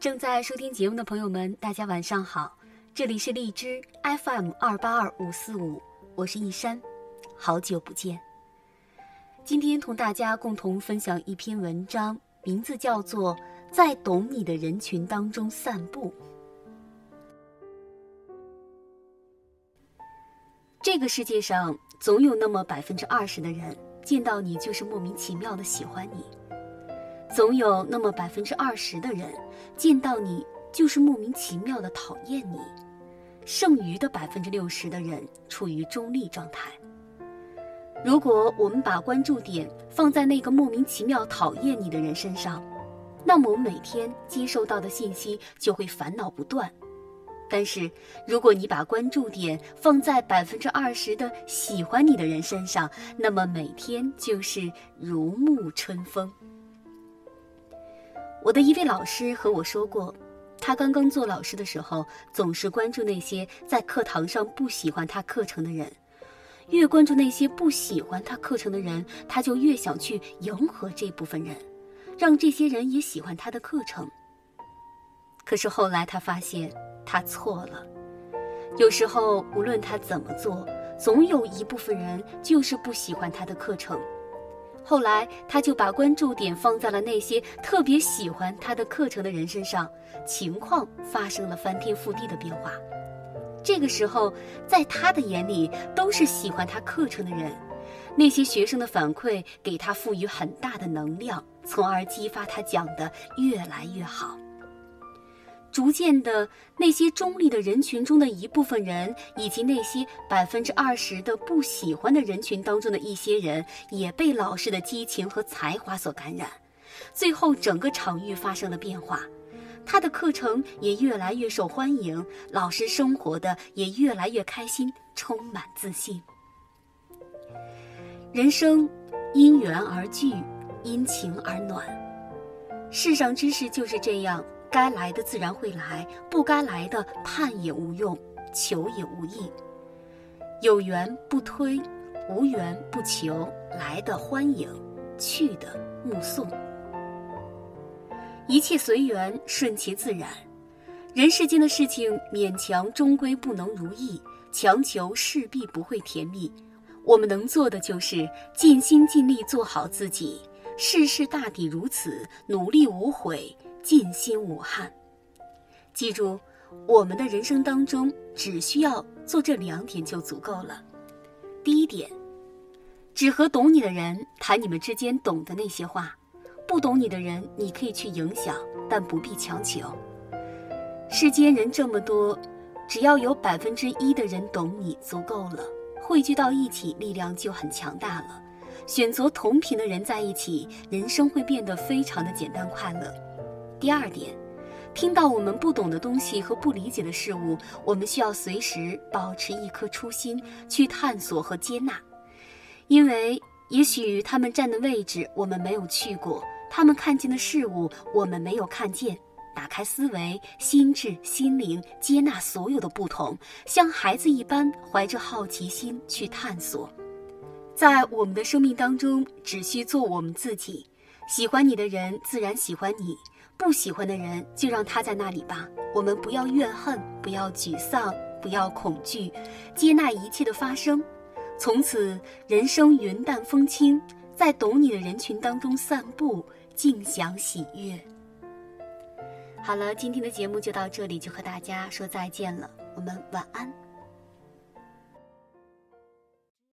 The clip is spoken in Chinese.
正在收听节目的朋友们，大家晚上好，这里是荔枝 FM 二八二五四五，我是一山，好久不见。今天同大家共同分享一篇文章，名字叫做《在懂你的人群当中散步》。这个世界上总有那么百分之二十的人，见到你就是莫名其妙的喜欢你；总有那么百分之二十的人，见到你就是莫名其妙的讨厌你；剩余的百分之六十的人处于中立状态。如果我们把关注点放在那个莫名其妙讨厌你的人身上，那么我们每天接收到的信息就会烦恼不断。但是，如果你把关注点放在百分之二十的喜欢你的人身上，那么每天就是如沐春风。我的一位老师和我说过，他刚刚做老师的时候，总是关注那些在课堂上不喜欢他课程的人，越关注那些不喜欢他课程的人，他就越想去迎合这部分人，让这些人也喜欢他的课程。可是后来他发现。他错了。有时候，无论他怎么做，总有一部分人就是不喜欢他的课程。后来，他就把关注点放在了那些特别喜欢他的课程的人身上，情况发生了翻天覆地的变化。这个时候，在他的眼里，都是喜欢他课程的人。那些学生的反馈给他赋予很大的能量，从而激发他讲的越来越好。逐渐的，那些中立的人群中的一部分人，以及那些百分之二十的不喜欢的人群当中的一些人，也被老师的激情和才华所感染。最后，整个场域发生了变化，他的课程也越来越受欢迎，老师生活的也越来越开心，充满自信。人生因缘而聚，因情而暖。世上之事就是这样。该来的自然会来，不该来的盼也无用，求也无益。有缘不推，无缘不求，来的欢迎，去的目送。一切随缘，顺其自然。人世间的事情，勉强终归不能如意，强求势必不会甜蜜。我们能做的就是尽心尽力做好自己。世事大抵如此，努力无悔。尽心无憾。记住，我们的人生当中只需要做这两点就足够了。第一点，只和懂你的人谈你们之间懂的那些话，不懂你的人你可以去影响，但不必强求。世间人这么多，只要有百分之一的人懂你足够了，汇聚到一起，力量就很强大了。选择同频的人在一起，人生会变得非常的简单快乐。第二点，听到我们不懂的东西和不理解的事物，我们需要随时保持一颗初心，去探索和接纳。因为也许他们站的位置我们没有去过，他们看见的事物我们没有看见。打开思维、心智、心灵，接纳所有的不同，像孩子一般怀着好奇心去探索。在我们的生命当中，只需做我们自己。喜欢你的人，自然喜欢你。不喜欢的人，就让他在那里吧。我们不要怨恨，不要沮丧，不要恐惧，接纳一切的发生。从此，人生云淡风轻，在懂你的人群当中散步，尽享喜悦。好了，今天的节目就到这里，就和大家说再见了。我们晚安。